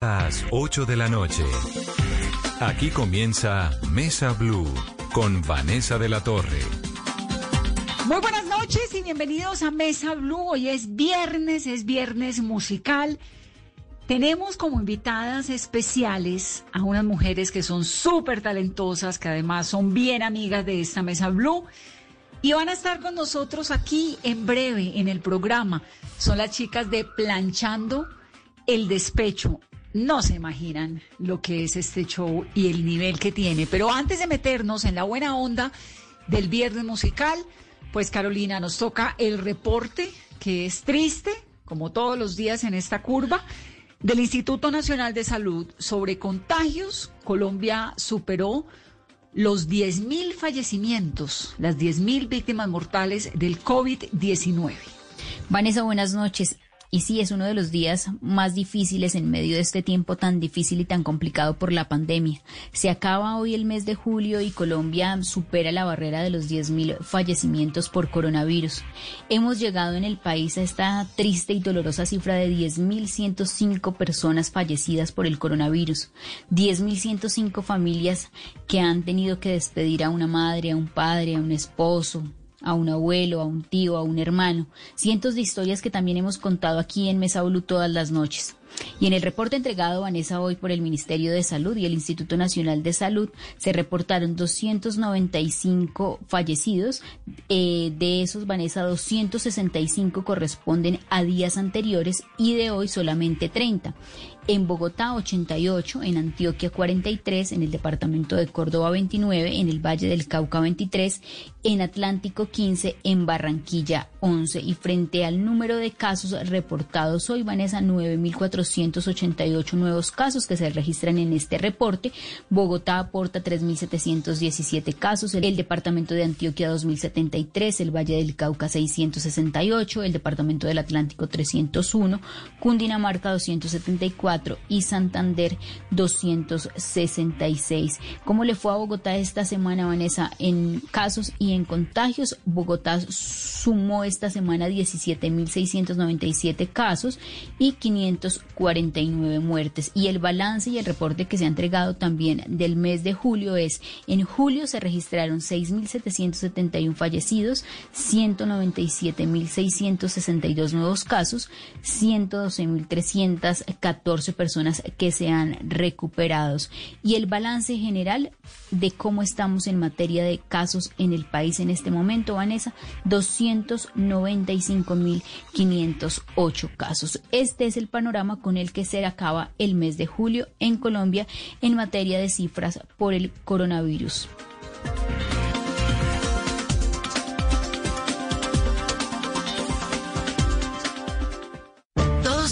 Las 8 de la noche. Aquí comienza Mesa Blue con Vanessa de la Torre. Muy buenas noches y bienvenidos a Mesa Blue. Hoy es viernes, es viernes musical. Tenemos como invitadas especiales a unas mujeres que son súper talentosas, que además son bien amigas de esta Mesa Blue. Y van a estar con nosotros aquí en breve en el programa. Son las chicas de Planchando el Despecho. No se imaginan lo que es este show y el nivel que tiene. Pero antes de meternos en la buena onda del viernes musical, pues Carolina, nos toca el reporte que es triste, como todos los días en esta curva, del Instituto Nacional de Salud sobre contagios. Colombia superó los 10.000 fallecimientos, las 10.000 víctimas mortales del COVID-19. Vanessa, buenas noches. Y sí, es uno de los días más difíciles en medio de este tiempo tan difícil y tan complicado por la pandemia. Se acaba hoy el mes de julio y Colombia supera la barrera de los 10.000 fallecimientos por coronavirus. Hemos llegado en el país a esta triste y dolorosa cifra de 10.105 personas fallecidas por el coronavirus. 10.105 familias que han tenido que despedir a una madre, a un padre, a un esposo, a un abuelo, a un tío, a un hermano. Cientos de historias que también hemos contado aquí en Mesa Blue todas las noches. Y en el reporte entregado Vanessa hoy por el Ministerio de Salud y el Instituto Nacional de Salud se reportaron 295 fallecidos. Eh, de esos, Vanessa, 265 corresponden a días anteriores y de hoy solamente 30 en Bogotá 88, en Antioquia 43, en el departamento de Córdoba 29, en el Valle del Cauca 23, en Atlántico 15, en Barranquilla 11 y frente al número de casos reportados hoy, Vanessa, 9.488 nuevos casos que se registran en este reporte. Bogotá aporta 3.717 casos, el departamento de Antioquia 2.073, el Valle del Cauca 668, el departamento del Atlántico 301, Cundinamarca 274, y Santander 266. ¿Cómo le fue a Bogotá esta semana, Vanessa, en casos y en contagios? Bogotá sumó esta semana 17.697 casos y 549 muertes. Y el balance y el reporte que se ha entregado también del mes de julio es, en julio se registraron 6.771 fallecidos, 197.662 nuevos casos, 112.314 personas que se han recuperado. Y el balance general de cómo estamos en materia de casos en el país en este momento, Vanessa, 295.508 casos. Este es el panorama con el que se acaba el mes de julio en Colombia en materia de cifras por el coronavirus.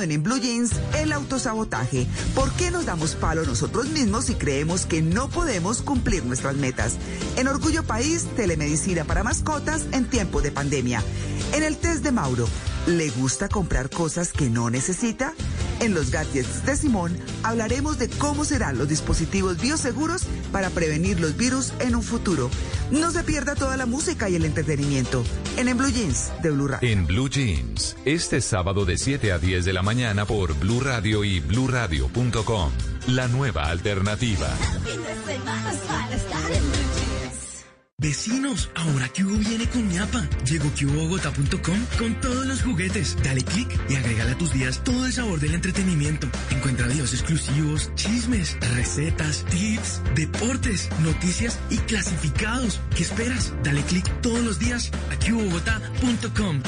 En, en Blue Jeans el autosabotaje. ¿Por qué nos damos palo nosotros mismos y creemos que no podemos cumplir nuestras metas? En Orgullo País, telemedicina para mascotas en tiempo de pandemia. En el test de Mauro, ¿le gusta comprar cosas que no necesita? En los gadgets de Simón hablaremos de cómo serán los dispositivos bioseguros para prevenir los virus en un futuro. No se pierda toda la música y el entretenimiento en, en Blue Jeans de Blue Radio. En Blue Jeans, este sábado de 7 a 10 de la mañana por Blue Radio y bluradio.com. La nueva alternativa. Vecinos, ahora que Hugo viene con ñapa. Llegó QBogotá.com con todos los juguetes. Dale click y agrégale a tus días todo el sabor del entretenimiento. Encuentra videos exclusivos, chismes, recetas, tips, deportes, noticias y clasificados. ¿Qué esperas? Dale click todos los días a QBogotá.com.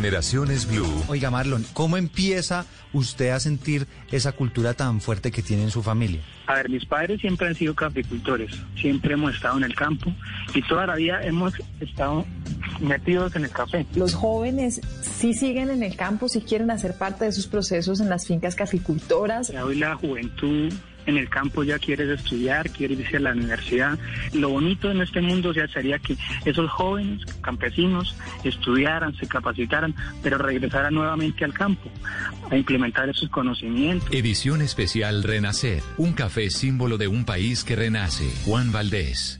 Generaciones Blue, Oiga, Marlon, ¿cómo empieza usted a sentir esa cultura tan fuerte que tiene en su familia? A ver, mis padres siempre han sido caficultores, siempre hemos estado en el campo y toda la vida hemos estado metidos en el café. Los jóvenes sí siguen en el campo, sí quieren hacer parte de sus procesos en las fincas caficultoras. Hoy la juventud en el campo ya quiere estudiar, quiere irse a la universidad. Lo bonito en este mundo ya sería que esos jóvenes campesinos estudiaran, se capacitaran, pero regresaran nuevamente al campo a implementar esos conocimientos. edición especial Renacer, un café símbolo de un país que renace. Juan Valdés.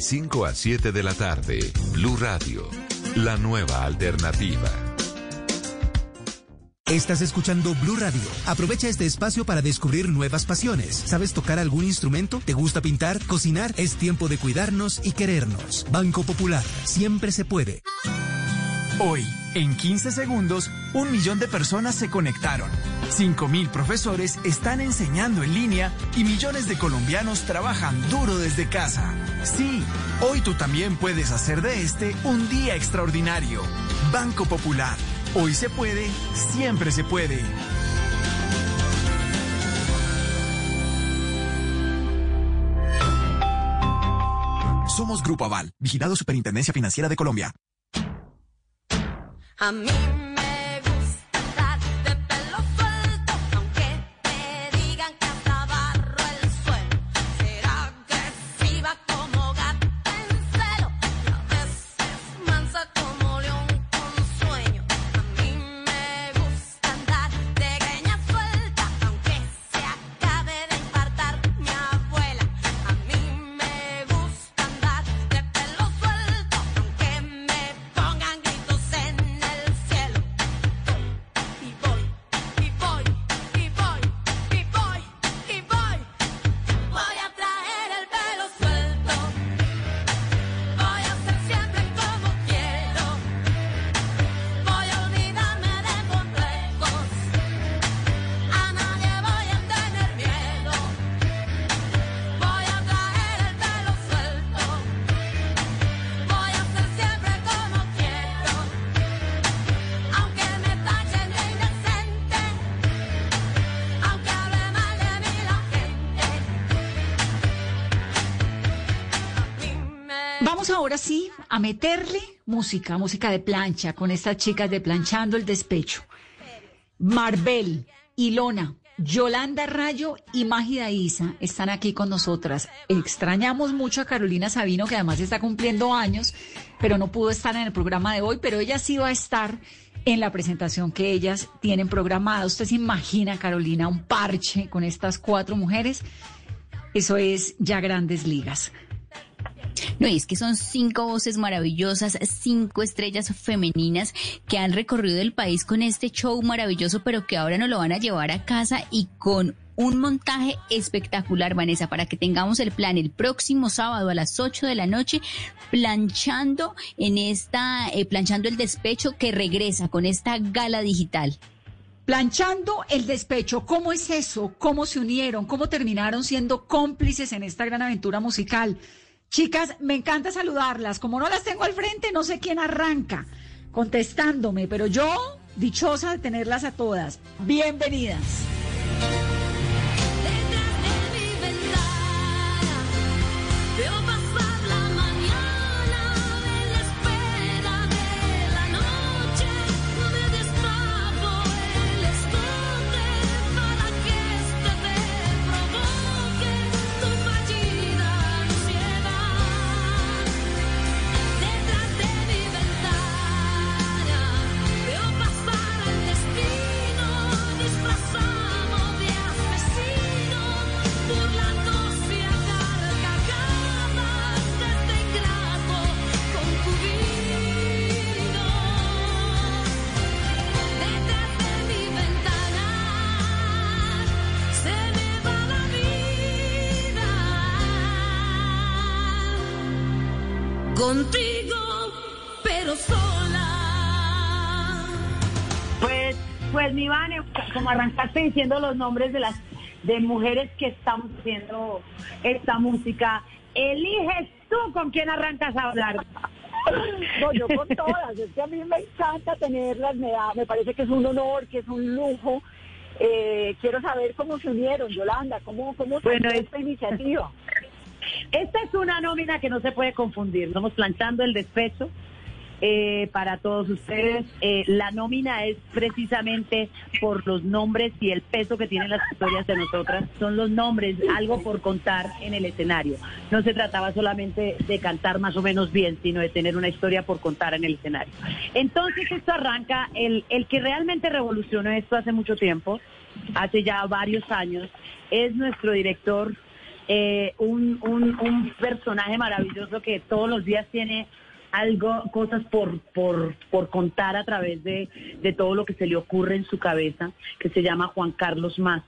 5 a 7 de la tarde, Blue Radio, la nueva alternativa. Estás escuchando Blue Radio. Aprovecha este espacio para descubrir nuevas pasiones. ¿Sabes tocar algún instrumento? ¿Te gusta pintar? ¿Cocinar? Es tiempo de cuidarnos y querernos. Banco Popular. Siempre se puede. Hoy, en 15 segundos, un millón de personas se conectaron. 5.000 profesores están enseñando en línea y millones de colombianos trabajan duro desde casa. Sí, hoy tú también puedes hacer de este un día extraordinario. Banco Popular. Hoy se puede, siempre se puede. Somos Grupo Aval, vigilado Superintendencia Financiera de Colombia. A mí a meterle música, música de plancha, con estas chicas de Planchando el Despecho. Marbel, Ilona, Yolanda Rayo y Mágida Isa están aquí con nosotras. Extrañamos mucho a Carolina Sabino, que además está cumpliendo años, pero no pudo estar en el programa de hoy, pero ella sí va a estar en la presentación que ellas tienen programada. ¿Usted se imagina, Carolina, un parche con estas cuatro mujeres? Eso es ya grandes ligas. No, es que son cinco voces maravillosas, cinco estrellas femeninas que han recorrido el país con este show maravilloso, pero que ahora nos lo van a llevar a casa y con un montaje espectacular, Vanessa, para que tengamos el plan el próximo sábado a las 8 de la noche, planchando en esta, eh, planchando el despecho que regresa con esta gala digital. Planchando el despecho, ¿cómo es eso? ¿Cómo se unieron? ¿Cómo terminaron siendo cómplices en esta gran aventura musical? Chicas, me encanta saludarlas. Como no las tengo al frente, no sé quién arranca contestándome, pero yo, dichosa de tenerlas a todas. Bienvenidas. Diciendo los nombres de las de mujeres que estamos haciendo esta música, eliges tú con quién arrancas a hablar. No, yo con todas. Es que a mí me encanta tenerlas. Me, da, me parece que es un honor, que es un lujo. Eh, quiero saber cómo se unieron, Yolanda, cómo, cómo Bueno, es- esta iniciativa. Esta es una nómina que no se puede confundir. Estamos planchando el despecho eh, para todos ustedes. Eh, la nómina es precisamente por los nombres y el peso que tienen las historias de nosotras. Son los nombres, algo por contar en el escenario. No se trataba solamente de cantar más o menos bien, sino de tener una historia por contar en el escenario. Entonces esto arranca, el, el que realmente revolucionó esto hace mucho tiempo, hace ya varios años, es nuestro director eh, un, un, un personaje maravilloso que todos los días tiene algo, cosas por, por, por contar a través de, de todo lo que se le ocurre en su cabeza, que se llama Juan Carlos Más.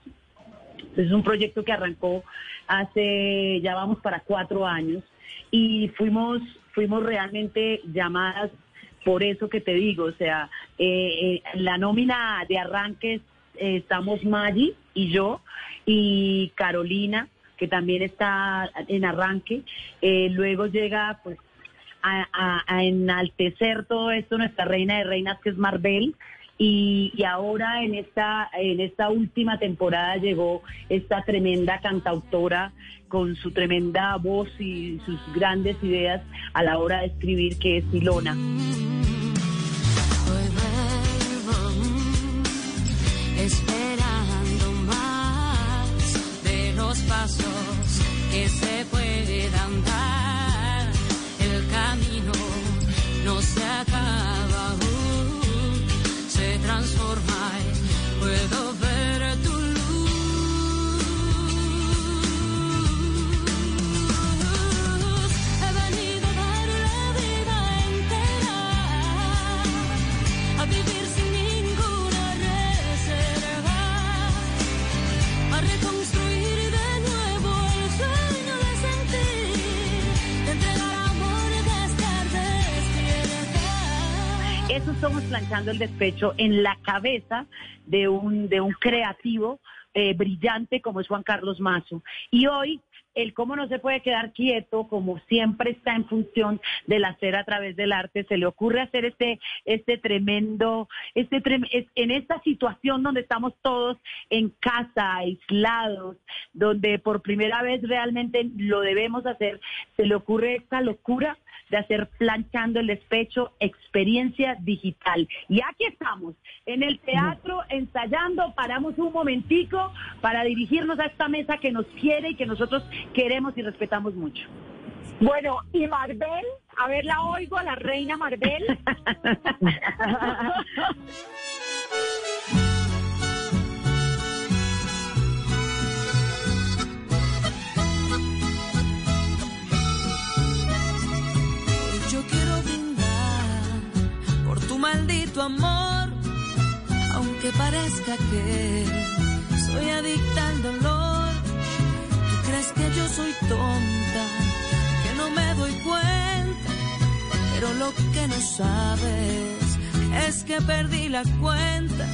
Es un proyecto que arrancó hace, ya vamos para cuatro años, y fuimos, fuimos realmente llamadas por eso que te digo, o sea, eh, eh, la nómina de arranques eh, estamos Maggi y yo, y Carolina, que también está en arranque. Eh, luego llega, pues, a, enaltecer todo esto nuestra reina de reinas, que es Marvel. Y, ahora en esta, en esta última temporada llegó esta tremenda cantautora con su tremenda voz y sus grandes ideas a la hora de escribir, que es Ilona. Hoy vuelvo mm, esperando más de los pasos que se puedan dar. Se acaba se transforma puedo ver Eso estamos planchando el despecho en la cabeza de un, de un creativo eh, brillante como es Juan Carlos Mazo. Y hoy, el cómo no se puede quedar quieto, como siempre está en función del hacer a través del arte, se le ocurre hacer este, este tremendo, este en esta situación donde estamos todos en casa, aislados, donde por primera vez realmente lo debemos hacer, se le ocurre esta locura de hacer planchando el despecho, experiencia digital. Y aquí estamos, en el teatro, ensayando, paramos un momentico para dirigirnos a esta mesa que nos quiere y que nosotros queremos y respetamos mucho. Bueno, y Marvel, a ver, la oigo, a la reina Marvel. Hoy yo quiero brindar por tu maldito amor, aunque parezca que soy adicta al dolor. Crees que yo soy tonta, que no me doy cuenta, pero lo que no sabes es que perdí la cuenta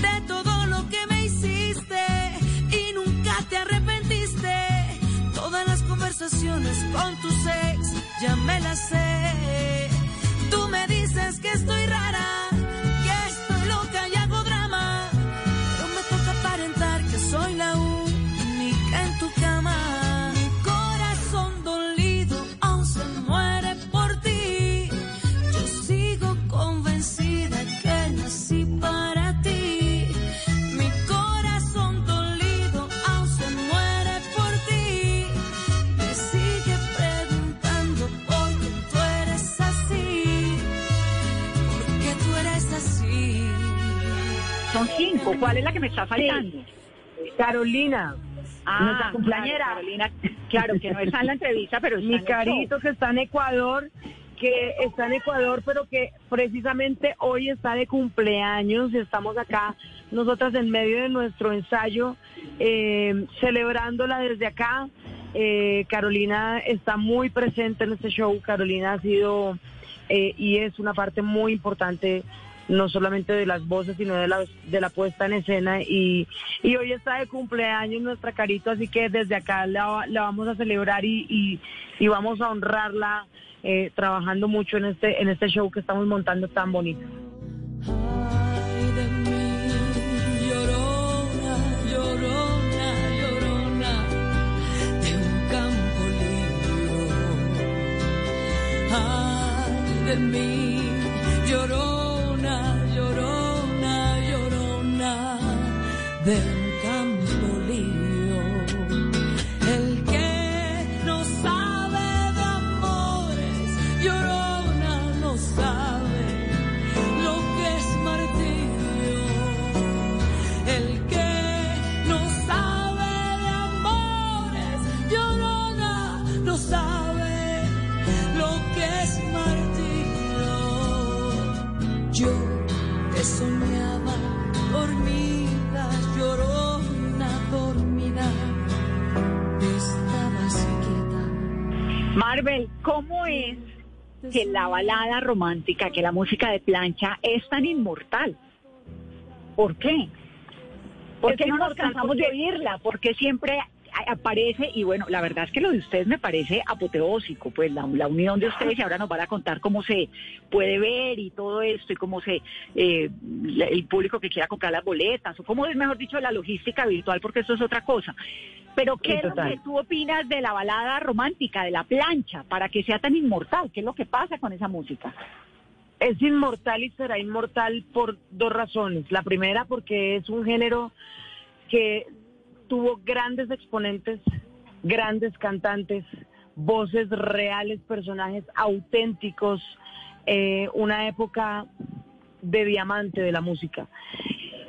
de todo lo que me hiciste y nunca te arrepentiste. Todas las conversaciones con tus ex ya me las sé. Tú me dices que estoy rara, Cinco, ¿cuál es la que me está faltando? Carolina. Ah, nuestra cumpleañera. claro, Carolina, claro, que no está en la entrevista, pero Mi carito que está en Ecuador, que está en Ecuador, pero que precisamente hoy está de cumpleaños y estamos acá, nosotras en medio de nuestro ensayo, eh, celebrándola desde acá. eh, Carolina está muy presente en este show. Carolina ha sido eh, y es una parte muy importante no solamente de las voces, sino de la, de la puesta en escena. Y, y hoy está de cumpleaños nuestra Carito, así que desde acá la, la vamos a celebrar y, y, vamos a honrarla eh, trabajando mucho en este, en este show que estamos montando tan bonito. Ay de Marvel, ¿cómo es que la balada romántica, que la música de plancha es tan inmortal? ¿Por qué? ¿Por qué no nos cansamos de oírla? Porque siempre aparece, y bueno, la verdad es que lo de ustedes me parece apoteósico, pues la, la unión de ustedes y ahora nos van a contar cómo se puede ver y todo esto y cómo se, eh, el público que quiera comprar las boletas, o cómo es mejor dicho la logística virtual, porque eso es otra cosa. Pero ¿qué es lo que tú opinas de la balada romántica, de la plancha, para que sea tan inmortal? ¿Qué es lo que pasa con esa música? Es inmortal y será inmortal por dos razones. La primera porque es un género que tuvo grandes exponentes, grandes cantantes, voces reales, personajes auténticos, eh, una época de diamante de la música.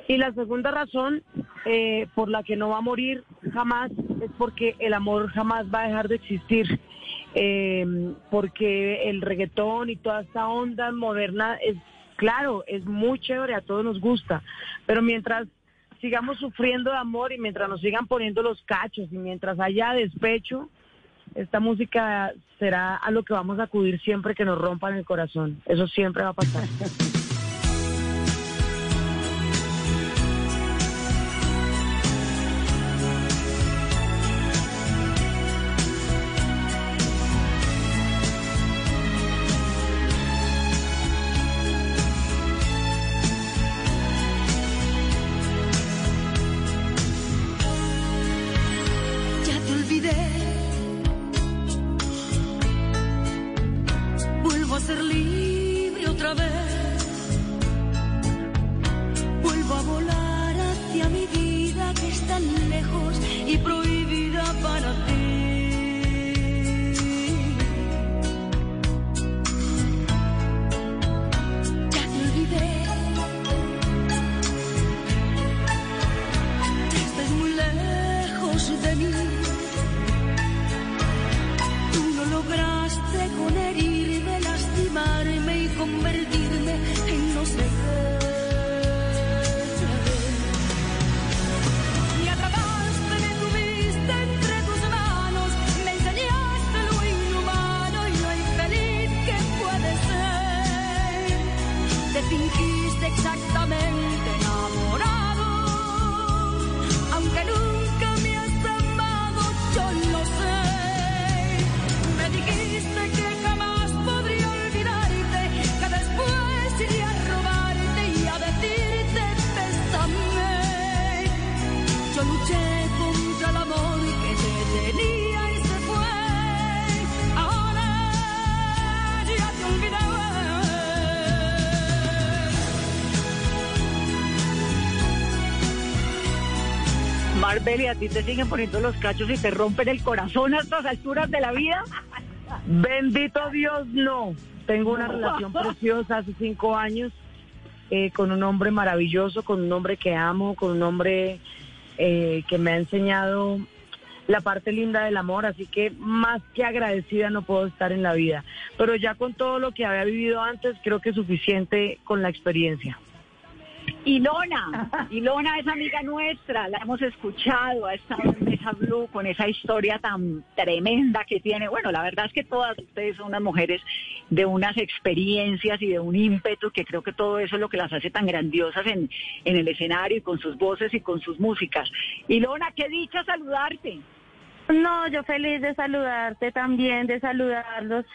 Y la segunda razón eh, por la que no va a morir jamás es porque el amor jamás va a dejar de existir. Eh, porque el reggaetón y toda esta onda moderna es, claro, es muy chévere, a todos nos gusta, pero mientras sigamos sufriendo de amor y mientras nos sigan poniendo los cachos y mientras haya despecho, esta música será a lo que vamos a acudir siempre que nos rompan el corazón. Eso siempre va a pasar. Marvel, ¿y a ti te siguen poniendo los cachos y te rompen el corazón a estas alturas de la vida? Bendito Dios, no. Tengo una relación preciosa hace cinco años eh, con un hombre maravilloso, con un hombre que amo, con un hombre eh, que me ha enseñado la parte linda del amor, así que más que agradecida no puedo estar en la vida. Pero ya con todo lo que había vivido antes, creo que es suficiente con la experiencia. Ilona, Ilona es amiga nuestra, la hemos escuchado, ha estado en Mesa Blue con esa historia tan tremenda que tiene. Bueno, la verdad es que todas ustedes son unas mujeres de unas experiencias y de un ímpetu que creo que todo eso es lo que las hace tan grandiosas en, en el escenario y con sus voces y con sus músicas. Ilona, qué dicha saludarte. No, yo feliz de saludarte también, de saludarlos,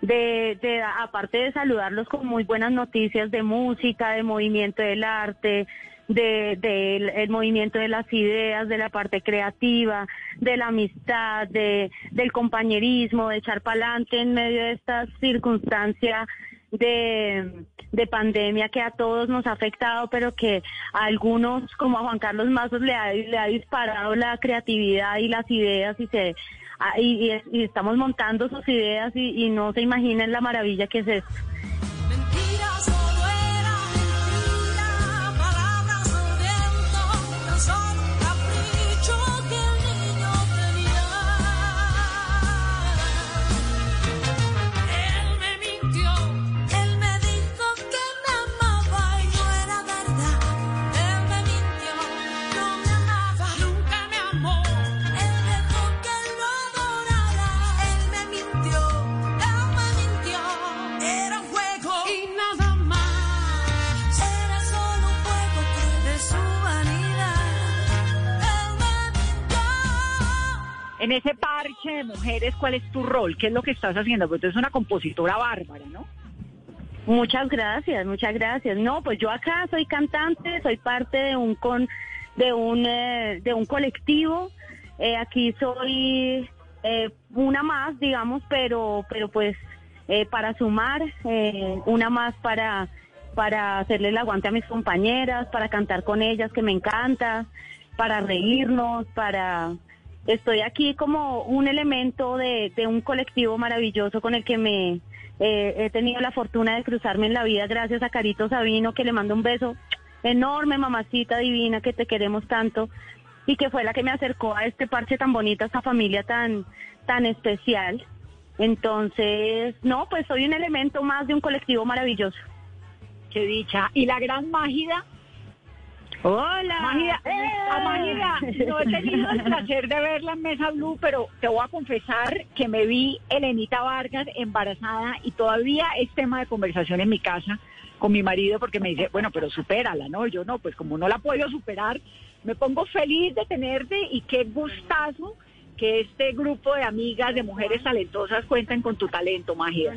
de, de aparte de saludarlos con muy buenas noticias de música, de movimiento del arte, de, del el movimiento de las ideas, de la parte creativa, de la amistad, de, del compañerismo, de echar pa'lante en medio de esta circunstancia de, de pandemia que a todos nos ha afectado, pero que a algunos, como a Juan Carlos Mazos, le ha, le ha disparado la creatividad y las ideas y se y, y- y estamos montando sus ideas y, y no se imaginan la maravilla que es esto. Ese parche de mujeres, ¿cuál es tu rol? ¿Qué es lo que estás haciendo? Porque tú eres una compositora bárbara, ¿no? Muchas gracias, muchas gracias. No, pues yo acá soy cantante, soy parte de un con de un eh, de un colectivo. Eh, aquí soy eh, una más, digamos, pero pero pues eh, para sumar eh, una más para para hacerle el aguante a mis compañeras, para cantar con ellas que me encanta, para reírnos, para estoy aquí como un elemento de, un colectivo maravilloso con el que me eh, he tenido la fortuna de cruzarme en la vida gracias a Carito Sabino, que le mando un beso enorme, mamacita divina, que te queremos tanto y que fue la que me acercó a este parche tan bonito, a esta familia tan, tan especial. Entonces, no, pues soy un elemento más de un colectivo maravilloso. Qué dicha. ¿Y la gran Mágida? Hola. Mágida, a Mágida, no he tenido el placer de verla en Mesa Blue, pero te voy a confesar que me vi Elenita Vargas embarazada y todavía es tema de conversación en mi casa con mi marido porque me dice, bueno, pero supérala, ¿no? Yo no, pues como no la puedo superar, me pongo feliz de tenerte y qué gustazo que este grupo de amigas, de mujeres talentosas cuenten con tu talento, Mágida.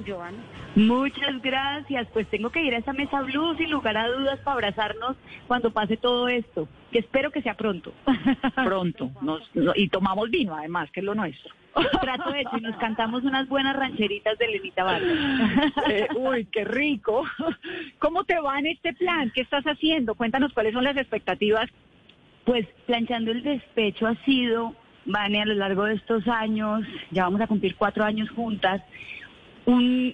Muchas gracias. Pues tengo que ir a esa mesa blue sin lugar a dudas para abrazarnos cuando pase todo esto. Que espero que sea pronto. Pronto. Nos- no- y tomamos vino, además, que es lo nuestro. Trato hecho y nos cantamos unas buenas rancheritas de Lenita Vargas. Eh, uy, qué rico. ¿Cómo te va en este plan? ¿Qué estás haciendo? Cuéntanos cuáles son las expectativas. Pues planchando el despecho ha sido, Vane, a lo largo de estos años, ya vamos a cumplir cuatro años juntas, un,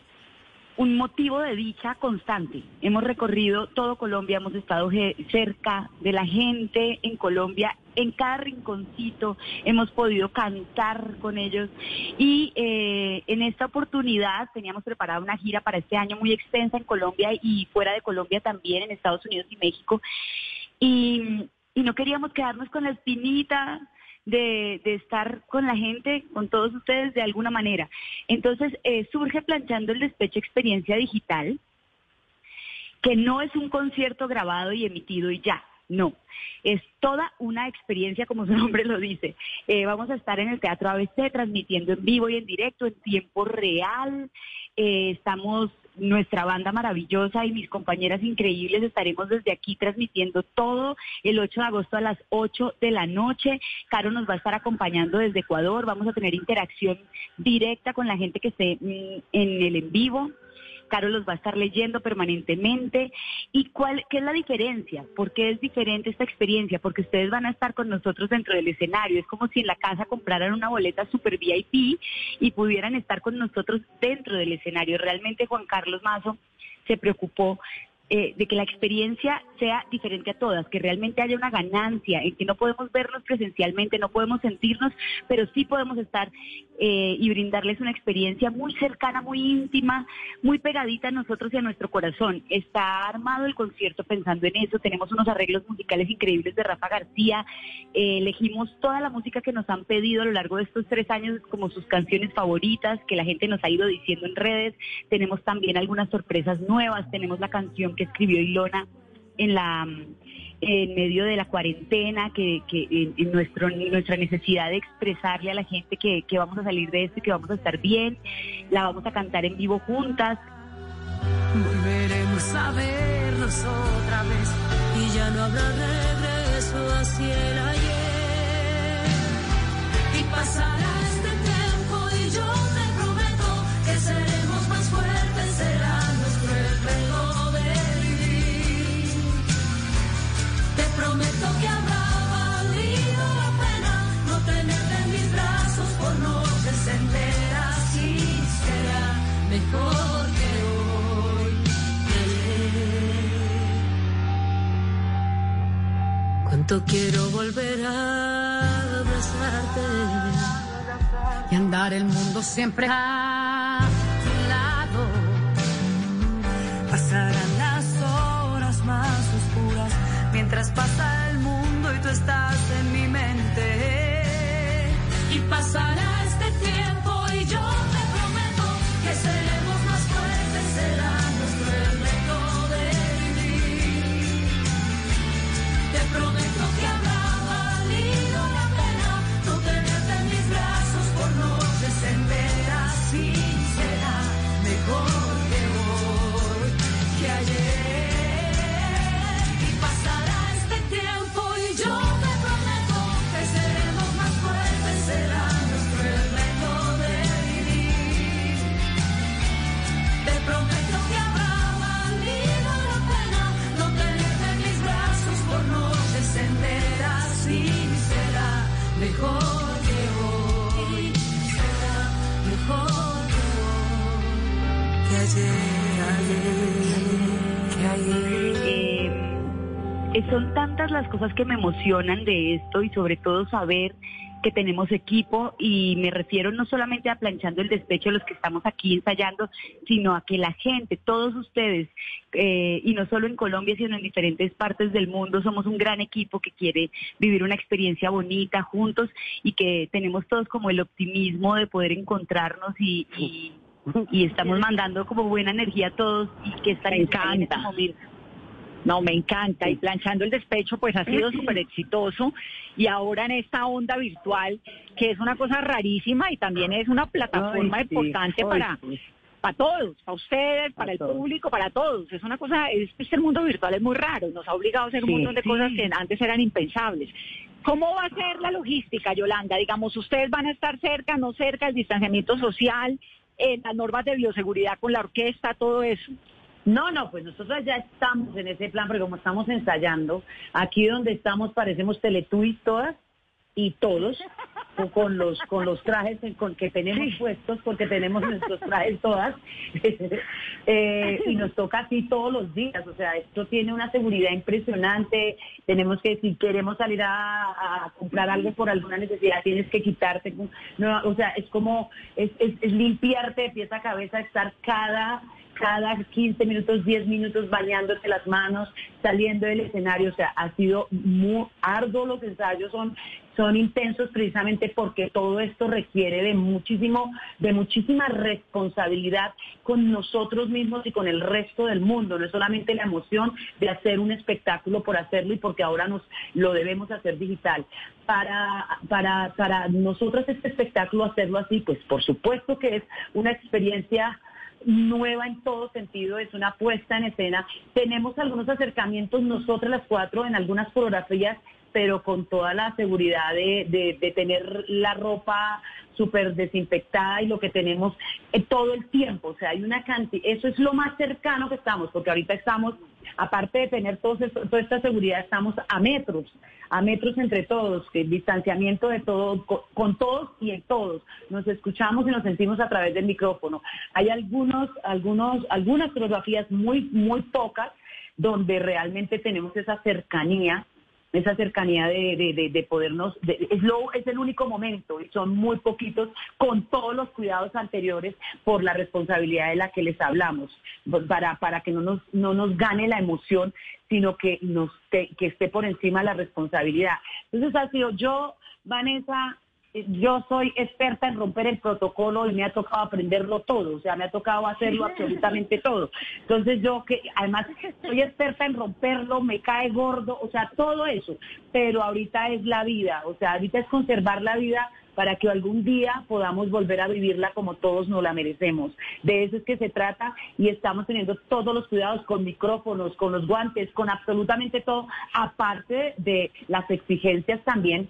un motivo de dicha constante. Hemos recorrido todo Colombia, hemos estado cerca de la gente en Colombia, en cada rinconcito, hemos podido cantar con ellos y eh, en esta oportunidad teníamos preparada una gira para este año muy extensa en Colombia y fuera de Colombia también, en Estados Unidos y México. Y no queríamos quedarnos con la espinita de, de estar con la gente, con todos ustedes de alguna manera. Entonces eh, surge planchando el despecho experiencia digital, que no es un concierto grabado y emitido y ya. No, es toda una experiencia, como su nombre lo dice. Eh, vamos a estar en el Teatro ABC transmitiendo en vivo y en directo, en tiempo real. Eh, estamos, nuestra banda maravillosa y mis compañeras increíbles estaremos desde aquí transmitiendo todo el 8 de agosto a las 8 de la noche. Caro nos va a estar acompañando desde Ecuador. Vamos a tener interacción directa con la gente que esté mm, en el en vivo. Caro los va a estar leyendo permanentemente. ¿Y cuál, qué es la diferencia? ¿Por qué es diferente esta experiencia? Porque ustedes van a estar con nosotros dentro del escenario. Es como si en la casa compraran una boleta super VIP y pudieran estar con nosotros dentro del escenario. Realmente Juan Carlos Mazo se preocupó eh, de que la experiencia sea diferente a todas, que realmente haya una ganancia, en que no podemos vernos presencialmente, no podemos sentirnos, pero sí podemos estar eh, y brindarles una experiencia muy cercana, muy íntima, muy pegadita a nosotros y a nuestro corazón. Está armado el concierto pensando en eso. Tenemos unos arreglos musicales increíbles de Rafa García. Eh, elegimos toda la música que nos han pedido a lo largo de estos tres años como sus canciones favoritas, que la gente nos ha ido diciendo en redes. Tenemos también algunas sorpresas nuevas. Tenemos la canción que escribió Ilona en la en medio de la cuarentena, que, que en, nuestro, nuestra necesidad de expresarle a la gente que, que vamos a salir de esto y que vamos a estar bien, la vamos a cantar en vivo juntas. Volveremos a vernos otra vez y ya no habrá regreso hacia el ayer. Y pasará Cuánto quiero volver a abrazarte y andar el mundo siempre a tu lado. Pasarán las horas más oscuras mientras pasa el mundo y tú estás en mi mente. Y pasará son tantas las cosas que me emocionan de esto y sobre todo saber que tenemos equipo y me refiero no solamente a planchando el despecho los que estamos aquí ensayando, sino a que la gente, todos ustedes, eh, y no solo en Colombia, sino en diferentes partes del mundo, somos un gran equipo que quiere vivir una experiencia bonita juntos y que tenemos todos como el optimismo de poder encontrarnos y, y, y estamos mandando como buena energía a todos y que Me encanta. No, me encanta. Y planchando el despecho, pues ha sido súper exitoso. Y ahora en esta onda virtual, que es una cosa rarísima y también es una plataforma Ay, sí, importante ay, para, sí. para todos, para ustedes, para el público, para todos. Es una cosa, es, este mundo virtual es muy raro. Nos ha obligado a hacer un Sí. montón de cosas que antes eran impensables. ¿Cómo va a ser la logística, Yolanda? Digamos, ustedes van a estar cerca, no cerca, el distanciamiento social, eh, las normas de bioseguridad con la orquesta, todo eso. No, no, pues nosotros ya estamos en ese plan, porque como estamos ensayando, aquí donde estamos parecemos Teletubbies todas y todos, con los con los trajes con que tenemos puestos, porque tenemos nuestros trajes todas, Eh, y nos toca así todos los días, o sea, esto tiene una seguridad impresionante, tenemos que, si queremos salir a, a comprar algo por alguna necesidad, tienes que quitarte, no, o sea, es como, es, es, es limpiarte de pies a cabeza, estar cada cada 15 minutos, 10 minutos bañándote las manos, saliendo del escenario. O sea, ha sido muy arduo los ensayos, son, son intensos precisamente porque todo esto requiere de muchísimo, de muchísima responsabilidad con nosotros mismos y con el resto del mundo. No es solamente la emoción de hacer un espectáculo por hacerlo y porque ahora nos lo debemos hacer digital. Para, para, para nosotros este espectáculo hacerlo así, pues por supuesto que es una experiencia nueva en todo sentido, es una puesta en escena. Tenemos algunos acercamientos nosotras las cuatro en algunas fotografías, pero con toda la seguridad de, de- tener la ropa súper desinfectada y lo que tenemos eh, todo el tiempo. O sea, hay una cantidad, eso es lo más cercano que estamos, porque ahorita estamos, aparte de tener todo toda esta seguridad, estamos a metros, a metros entre todos, que el distanciamiento de todo, con, con todos y en todos. Nos escuchamos y nos sentimos a través del micrófono. Hay algunos, algunos, algunas coreografías muy, muy pocas donde realmente tenemos esa cercanía esa cercanía de, de, de, de podernos, de- es, lo, es el único momento y son muy poquitos con todos los cuidados anteriores por la responsabilidad de la que les hablamos, pues, para, para que no nos, no nos gane la emoción, sino que, nos que esté por encima la responsabilidad. Entonces ha sido yo, Vanessa, yo soy experta en romper el protocolo y me ha tocado aprenderlo todo, o sea, me ha tocado hacerlo absolutamente todo. Entonces yo que además soy experta en romperlo, me cae gordo, o sea, todo eso, pero ahorita es la vida, o sea, ahorita es conservar la vida para que algún día podamos volver a vivirla como todos nos la merecemos. De eso es que se trata y estamos teniendo todos los cuidados con micrófonos, con los guantes, con absolutamente todo, aparte de las exigencias también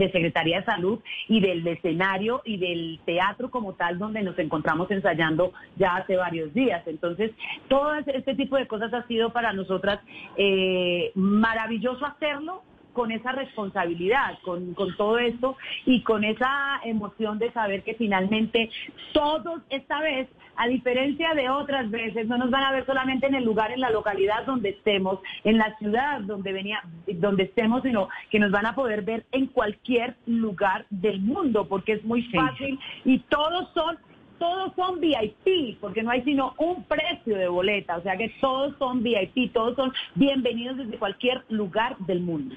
de Secretaría de Salud y del escenario y del teatro como tal donde nos encontramos ensayando ya hace varios días. Entonces, todo este tipo de cosas ha sido para nosotras eh, maravilloso hacerlo con esa responsabilidad, con, con todo esto y con esa emoción de saber que finalmente todos esta vez, a diferencia de otras veces, no nos van a ver solamente en el lugar, en la localidad donde estemos, en la ciudad donde venía, donde estemos, sino que nos van a poder ver en cualquier lugar del mundo, porque es muy fácil y todos son todos son VIP, porque no hay sino un precio de boleta, o sea que todos son VIP, todos son bienvenidos desde cualquier lugar del mundo.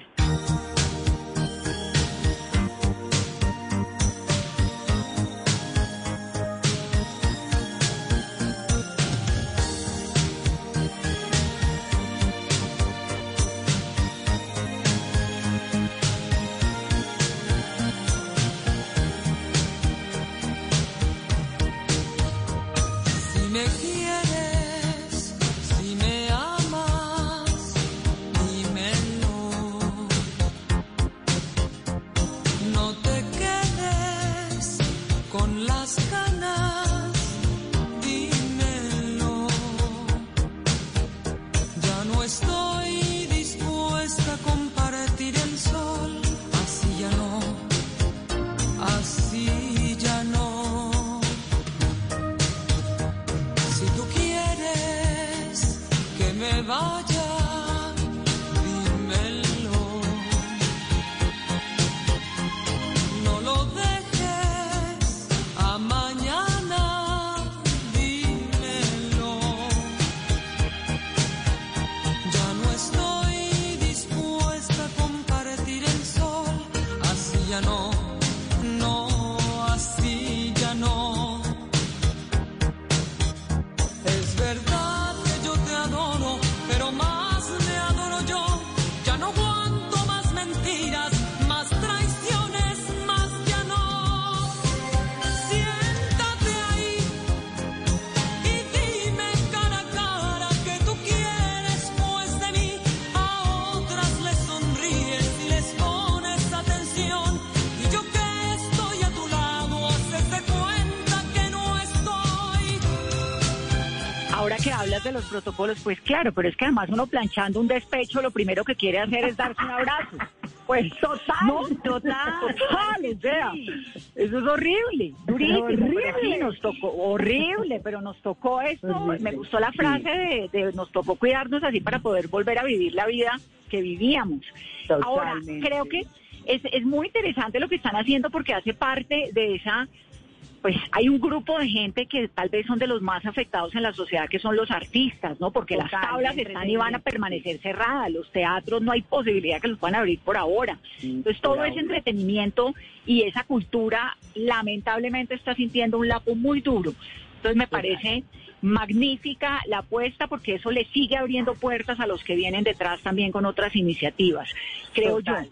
Protocolos, pues claro, pero es que además uno planchando un despecho, lo primero que quiere hacer es darse un abrazo. Pues total, no, total, total, o sea, eso es horrible, durísimo, pero sí, nos tocó, horrible, pero nos tocó esto, me gustó la frase de, de nos tocó cuidarnos así para poder volver a vivir la vida que vivíamos. Ahora, creo que es, es muy interesante lo que están haciendo porque hace parte de esa pues hay un grupo de gente que tal vez son de los más afectados en la sociedad, que son los artistas, ¿no? Porque las tablas están y van a permanecer cerradas, los teatros no hay posibilidad que los puedan abrir por ahora. Entonces todo ese entretenimiento y esa cultura lamentablemente está sintiendo un lapo muy duro. Entonces me parece magnífica la apuesta porque eso le sigue abriendo puertas a los que vienen detrás también con otras iniciativas, creo Total. yo.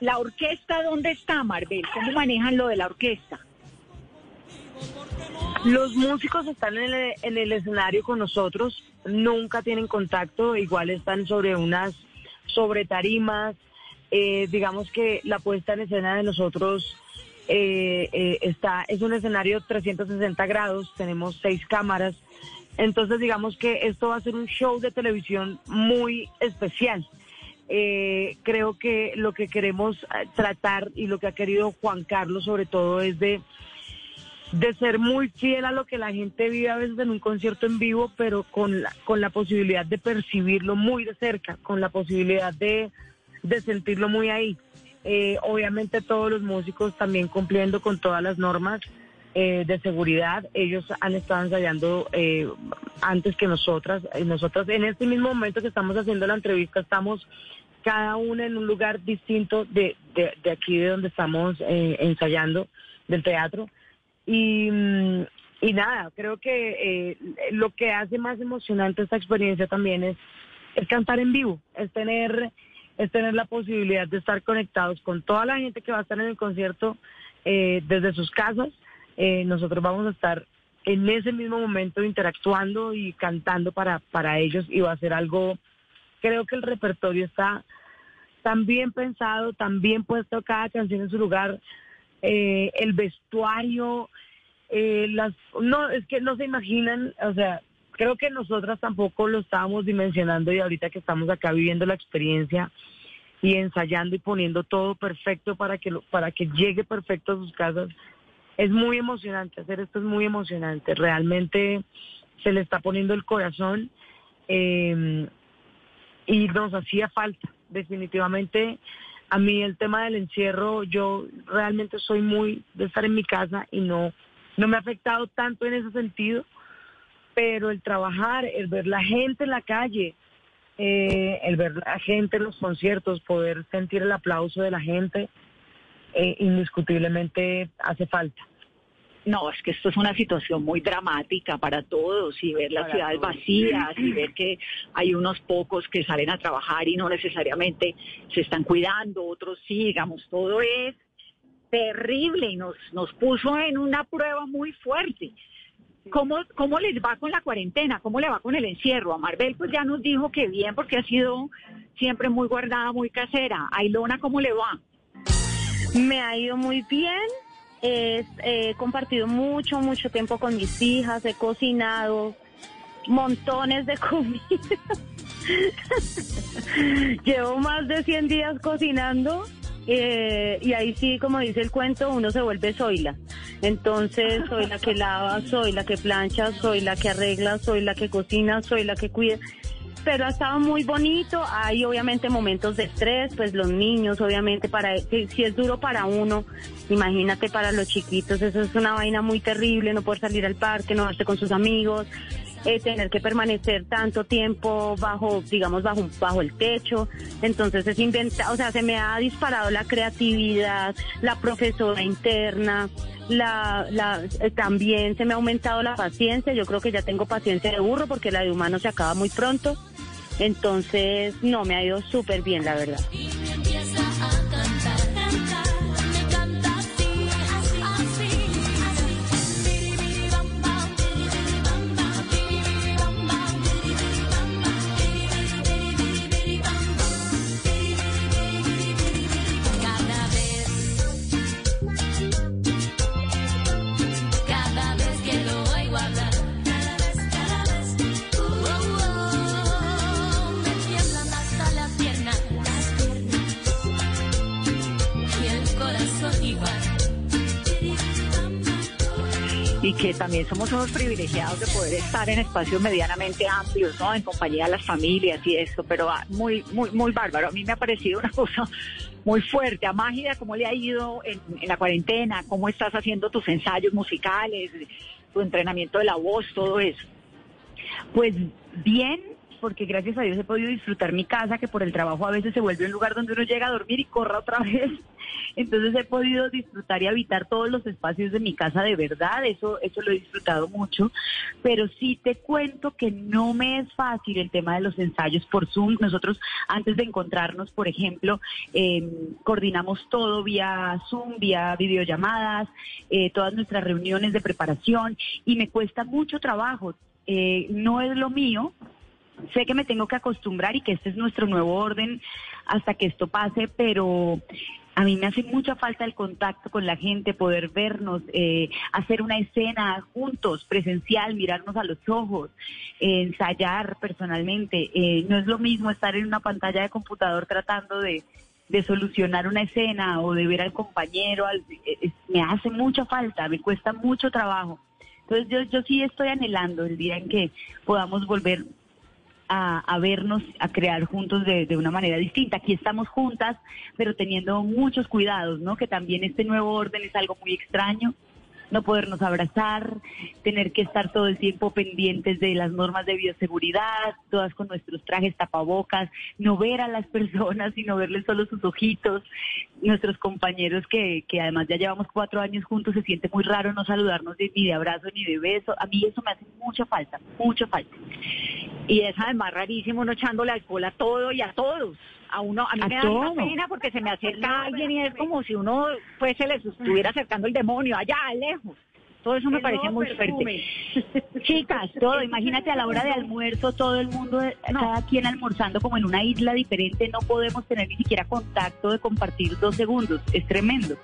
¿La orquesta dónde está, Marvel? ¿Cómo manejan lo de la orquesta? Los músicos están en el, en el escenario con nosotros, nunca tienen contacto, igual están sobre unas, sobre tarimas. Eh, digamos que la puesta en escena de nosotros eh, eh, está, es un escenario 360 grados, tenemos seis cámaras. Entonces digamos que esto va a ser un show de televisión muy especial. Creo que lo que queremos tratar y lo que ha querido Juan Carlos sobre todo es de de ser muy fiel a lo que la gente vive a veces en un concierto en vivo, pero con la, con la posibilidad de percibirlo muy de cerca, con la posibilidad de, de sentirlo muy ahí. Eh, obviamente todos los músicos también cumpliendo con todas las normas eh, de seguridad. Ellos han estado ensayando eh, antes que nosotras. Y nosotras en este mismo momento que estamos haciendo la entrevista estamos cada una en un lugar distinto de, de, de aquí de donde estamos eh, ensayando del teatro. Y, mm, y nada, creo que eh, lo que hace más emocionante esta experiencia también es, es cantar en vivo, es tener, es tener la posibilidad de estar conectados con toda la gente que va a estar en el concierto eh, desde sus casas. Eh, nosotros vamos a estar en ese mismo momento interactuando y cantando para, para ellos y va a ser algo, creo que el repertorio está tan bien pensado, tan bien puesto cada canción en su lugar, eh, el vestuario, eh, las, no, es que no se imaginan, o sea, creo que nosotras tampoco lo estábamos dimensionando y ahorita que estamos acá viviendo la experiencia y ensayando y poniendo todo perfecto para que lo- para que llegue perfecto a sus casas, es muy emocionante, hacer esto es muy emocionante, realmente se le está poniendo el corazón eh, y nos hacía falta, definitivamente. A mí el tema del encierro, yo realmente soy muy de estar en mi casa y no, no me ha afectado tanto en ese sentido, pero el trabajar, el ver la gente en la calle, eh, el ver la gente en los conciertos, poder sentir el aplauso de la gente, eh, indiscutiblemente hace falta. No, es que esto es una situación muy dramática para todos y ver las Para ciudades todos. vacías y ver que hay unos pocos que salen a trabajar y no necesariamente se están cuidando, otros sí, digamos, todo es terrible y nos, nos puso en una prueba muy fuerte. ¿Cómo, ¿Cómo les va con la cuarentena? ¿Cómo le va con el encierro? A Marvel pues ya nos dijo que bien porque ha sido siempre muy guardada, muy casera. A Ilona, ¿cómo le va? Me ha ido muy bien. He compartido mucho, mucho tiempo con mis hijas. He cocinado montones de comida. Llevo más de 100 días cocinando. eh, y ahí sí, como dice el cuento, uno se vuelve Zoila. Entonces, soy la que lava, soy la que plancha, soy la que arregla, soy la que cocina, soy la que cuida pero ha estado muy bonito. Hay obviamente momentos de estrés, pues los niños, obviamente, para si, si es duro para uno, imagínate para los chiquitos, eso es una vaina muy terrible, no poder salir al parque, no verse con sus amigos, eh, tener que permanecer tanto tiempo bajo, digamos, bajo, bajo el techo. Entonces es inventa, o sea, se me ha disparado la creatividad, la profesora interna, la, la, eh, también se me ha aumentado la paciencia. Yo creo que ya tengo paciencia de burro porque la de humano se acaba muy pronto. Entonces, no, me ha ido súper bien, la verdad. Que también somos unos privilegiados de poder estar en espacios medianamente amplios, ¿no? En compañía de las familias y eso, pero ah, muy, muy, muy bárbaro. A mí me ha parecido una cosa muy fuerte. A Mágida, ¿cómo le ha ido en, en la cuarentena? ¿Cómo estás haciendo tus ensayos musicales, tu entrenamiento de la voz, todo eso? Pues bien, porque gracias a Dios he podido disfrutar mi casa, que por el trabajo a veces se vuelve un lugar donde uno llega a dormir y corra otra vez. Entonces he podido disfrutar y habitar todos los espacios de mi casa de verdad, eso, eso lo he disfrutado mucho. Pero sí te cuento que no me es fácil el tema de los ensayos por Zoom. Nosotros antes de encontrarnos, por ejemplo, eh, coordinamos todo vía Zoom, vía videollamadas, eh, todas nuestras reuniones de preparación y me cuesta mucho trabajo. Eh, no es lo mío, sé que me tengo que acostumbrar y que este es nuestro nuevo orden hasta que esto pase, pero a mí me hace mucha falta el contacto con la gente, poder vernos, eh, hacer una escena juntos, presencial, mirarnos a los ojos, ensayar personalmente. Eh, no es lo mismo estar en una pantalla de computador tratando de, de solucionar una escena o de ver al compañero. al- eh, me hace mucha falta, me cuesta mucho trabajo. Entonces yo, yo sí estoy anhelando el día en que podamos volver a, a vernos, a crear juntos de, de una manera distinta. Aquí estamos juntas, pero teniendo muchos cuidados, ¿no? Que también este nuevo orden es algo muy extraño no podernos abrazar, tener que estar todo el tiempo pendientes de las normas de bioseguridad, todas con nuestros trajes tapabocas, no ver a las personas, sino verles solo sus ojitos. Nuestros compañeros que, que además ya llevamos cuatro años juntos, se siente muy raro no saludarnos de- ni de abrazo ni de beso. A mí eso me hace mucha falta, mucha falta. Y es además rarísimo uno echándole alcohol a todo y a todos. A uno, a mí A me da una todo. pena porque se me acerca alguien y es como si uno pues se les estuviera acercando el demonio allá lejos. Todo eso me El parece muy perfume. fuerte. Chicas, todo, imagínate a la hora de almuerzo, todo el mundo, eh, cada quien almorzando como en una isla diferente, no podemos tener ni siquiera contacto de compartir dos segundos, es tremendo.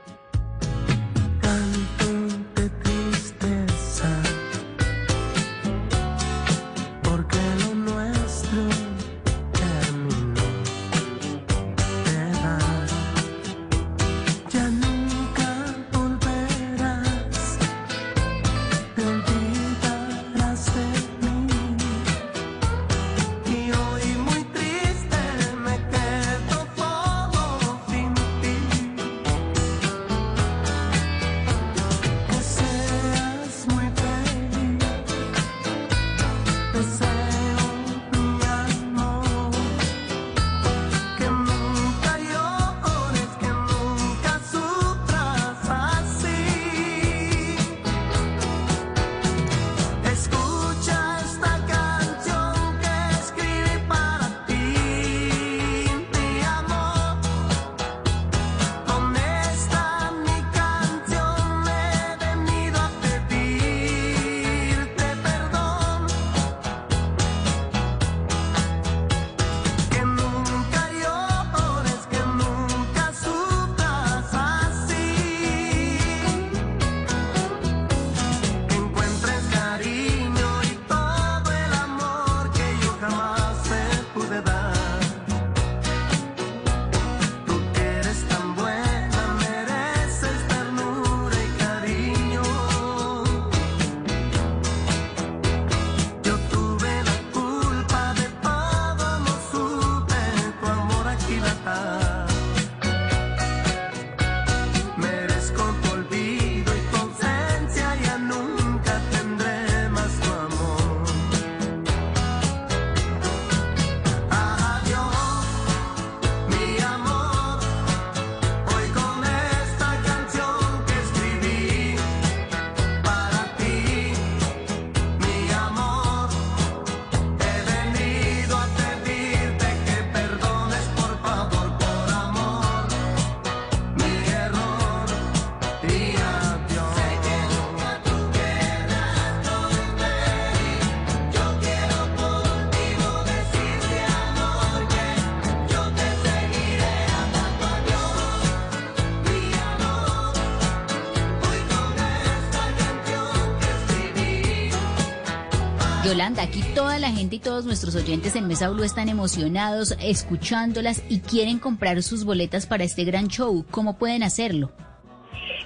Yolanda, aquí toda la gente y todos nuestros oyentes en Mesa Blue están emocionados, escuchándolas y quieren comprar sus boletas para este gran show. ¿Cómo pueden hacerlo?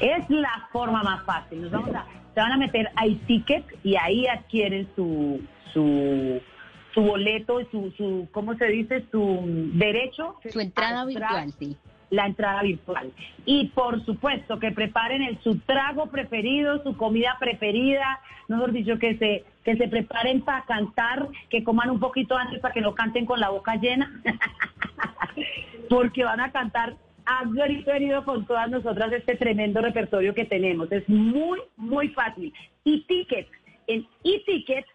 Es la forma más fácil. Nos vamos a, se van a meter a iTicket y ahí adquieren su, su, su boleto, su, su, ¿cómo se dice? Su derecho. Su entrada virtual, sí. La entrada virtual. Y por supuesto que preparen el, su trago preferido, su comida preferida, mejor dicho, que se, que se preparen para cantar, que coman un poquito antes para que no canten con la boca llena, porque van a cantar a grito herido con todas nosotras este tremendo repertorio que tenemos. Es muy, muy fácil. Y ticket, en e-ticket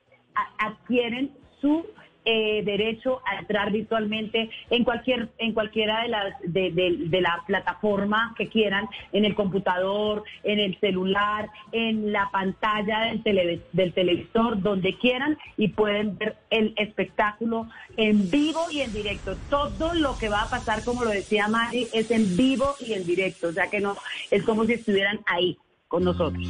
adquieren su eh, derecho a entrar virtualmente en cualquier en cualquiera de las de, la plataforma que quieran en el computador en el celular en la pantalla del, tele- del televisor donde quieran y pueden ver el espectáculo en vivo y en directo. Todo lo que va a pasar como lo decía Mari es en vivo y en directo o sea que no es como si estuvieran ahí con nosotros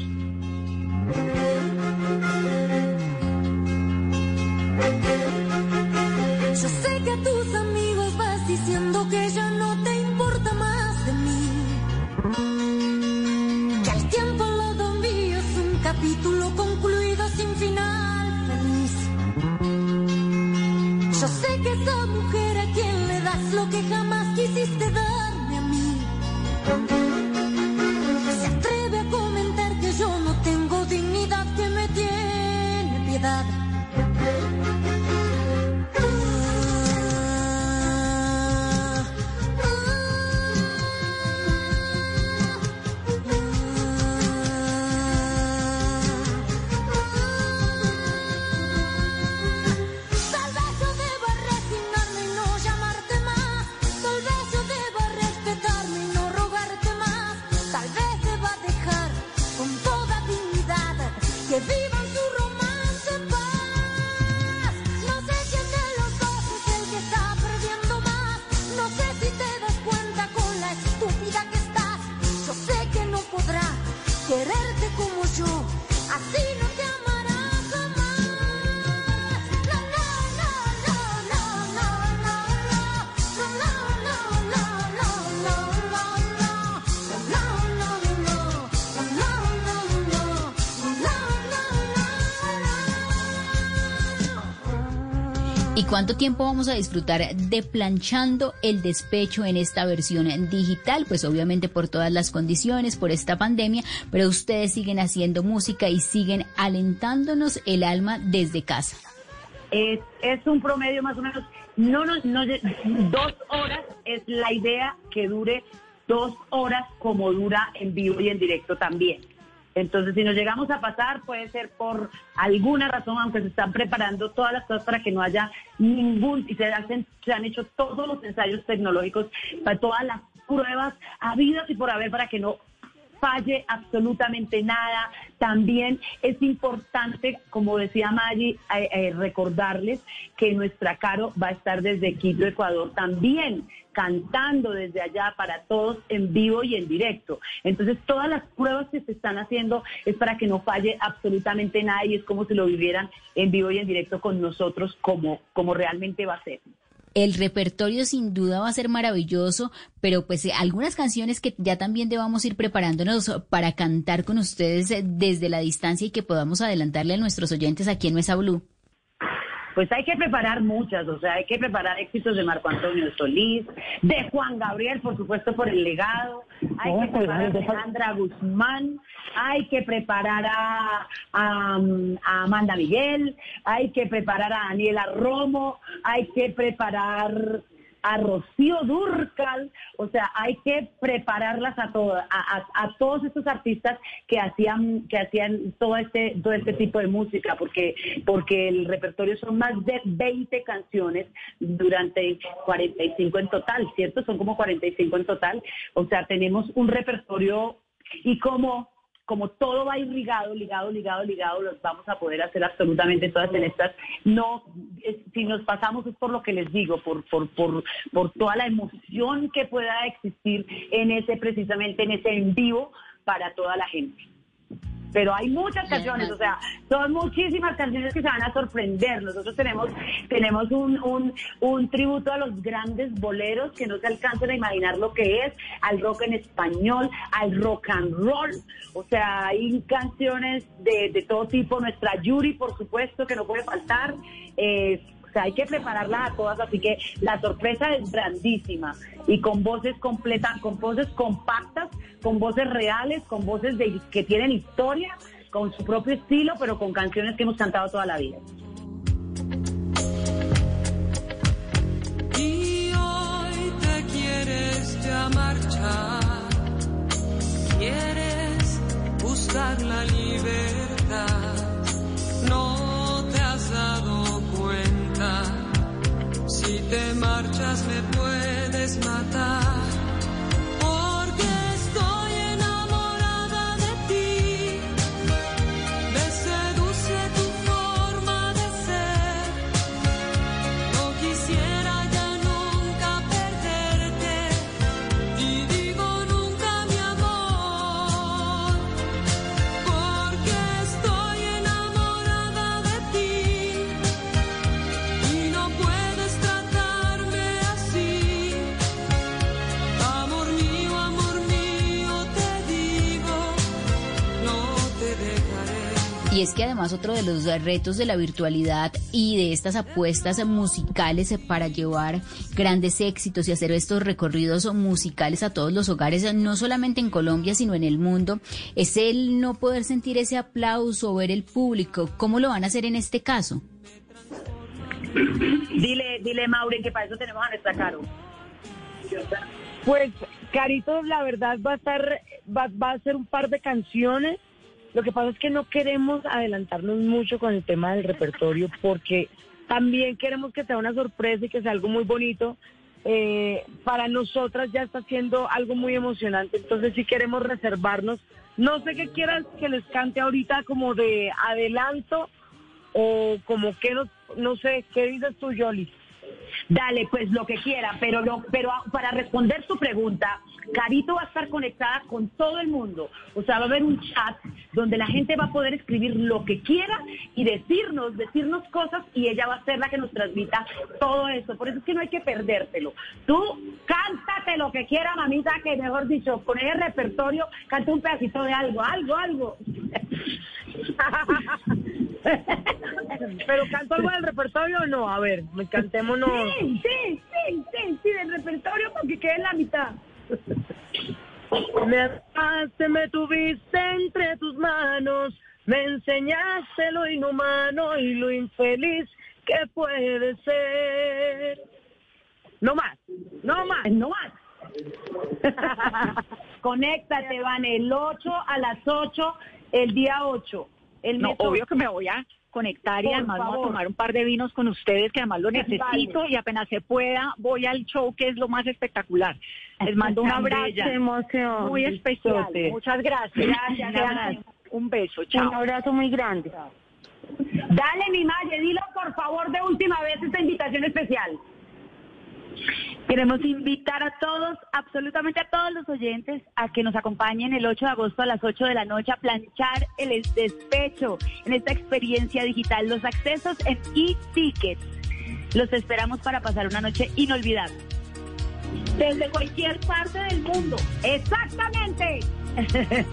cuánto tiempo vamos a disfrutar de planchando el despecho en esta versión digital? Pues obviamente por todas las condiciones, por esta pandemia, pero ustedes siguen haciendo música y siguen alentándonos el alma desde casa. Es, es un promedio más o menos, no, no, no, dos horas es la idea que dure dos horas como dura en vivo y en directo también. Entonces, si nos llegamos a pasar, puede ser por alguna razón, aunque se están preparando todas las cosas para que no haya ningún, y se, hacen, se han hecho todos los ensayos tecnológicos, para todas las pruebas habidas y por haber para que no falle absolutamente nada. También es importante, como decía Maggi, eh, eh, recordarles que nuestra Caro va a estar desde Quito, Ecuador, también cantando desde allá para todos en vivo y en directo. Entonces, todas las pruebas que se están haciendo es para que no falle absolutamente nada y es como si lo vivieran en vivo y en directo con nosotros como, como realmente va a ser. El repertorio sin duda va a ser maravilloso, pero pues eh, algunas canciones que ya también debamos ir preparándonos para cantar con ustedes eh, desde la distancia y que podamos adelantarle a nuestros oyentes aquí en Mesa Blue. Pues hay que preparar muchas, o sea, hay que preparar éxitos de Marco Antonio Solís, de Juan Gabriel, por supuesto, por el legado, hay que preparar a Alejandra Guzmán, hay que preparar a, a, a Amanda Miguel, hay que preparar a Daniela Romo, hay que preparar a Rocío Durcal, o sea, hay que prepararlas a todas, a, todos estos artistas que hacían, que hacían todo este, todo este tipo de música, porque, porque el repertorio son más de 20 canciones durante 45 en total, ¿cierto? Son como 45 en total, o sea, tenemos un repertorio y como como todo va irrigado, ligado, ligado, ligado, los vamos a poder hacer absolutamente todas en estas. No, si nos pasamos es por lo que les digo, por, por, por, por toda la emoción que pueda existir en ese, precisamente en ese en vivo para toda la gente. Pero hay muchas canciones, o sea, son muchísimas canciones que se van a sorprender. Nosotros tenemos, tenemos un, un, un tributo a los grandes boleros que no se alcanzan a imaginar lo que es, al rock en español, al rock and roll. O sea, hay canciones de, de todo tipo. Nuestra Yuri, por supuesto, que no puede faltar. Eh, hay que prepararlas a todas, así que la sorpresa es grandísima. Y con voces completas, con voces compactas, con voces reales, con voces que tienen historia, con su propio estilo, pero con canciones que hemos cantado toda la vida. Y hoy te quieres marchar, quieres buscar la libertad, no te has dado si te marchas me puedes matar, es que además otro de los retos de la virtualidad y de estas apuestas musicales para llevar grandes éxitos y hacer estos recorridos musicales a todos los hogares, no solamente en Colombia, sino en el mundo, es el no poder sentir ese aplauso, ver el público. ¿Cómo lo van a hacer en este caso? Dile, dile, Maureen, que para eso tenemos a nuestra Caro. Pues Carito, la verdad va a estar, va, va a ser un par de canciones. Lo que pasa es que no queremos adelantarnos mucho con el tema del repertorio porque también queremos que sea una sorpresa y que sea algo muy bonito. Eh, para nosotras ya está siendo algo muy emocionante, entonces sí queremos reservarnos. No sé qué quieras que les cante ahorita como de adelanto o como que no, no sé, ¿qué dices tú, Yoli? Dale, pues lo que quiera, pero lo, pero para responder su pregunta, Carito va a estar conectada con todo el mundo. O sea, va a haber un chat donde la gente va a poder escribir lo que quiera y decirnos, decirnos cosas y ella va a ser la que nos transmita todo eso. Por eso es que no hay que perdértelo. Tú cántate lo que quiera, mamita, que mejor dicho, con ese repertorio, canta un pedacito de algo, algo, algo. ¿Pero canto algo del repertorio o no? A ver, me cantémonos. Sí, sí, sí, sí, sí, del repertorio porque quede en la mitad. Me amaste, me tuviste entre tus manos, me enseñaste lo inhumano y lo infeliz que puede ser. No más, no más. No más. Conéctate, van el 8 a las 8, el día 8. El No, obvio que me voy a conectar y Por además voy a favor. tomar un par de vinos con ustedes que además lo Vale. necesito y apenas se pueda voy al show que es lo más espectacular. Les mando un abrazo emoción. muy especial. Muchas gracias. Un beso. Chao. Un abrazo muy grande. Dale, mi Maye, dilo por favor de última vez esta invitación especial. Queremos invitar a todos, absolutamente a todos los oyentes, a que nos acompañen el 8 de agosto a las 8 de la noche a planchar el despecho en esta experiencia digital. Los accesos en e-tickets. Los esperamos para pasar una noche inolvidable. Desde cualquier parte del mundo. Exactamente.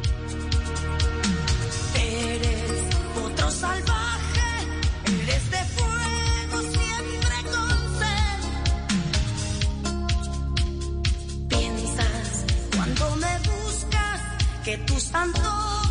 Eres otro salvador. que tus antojos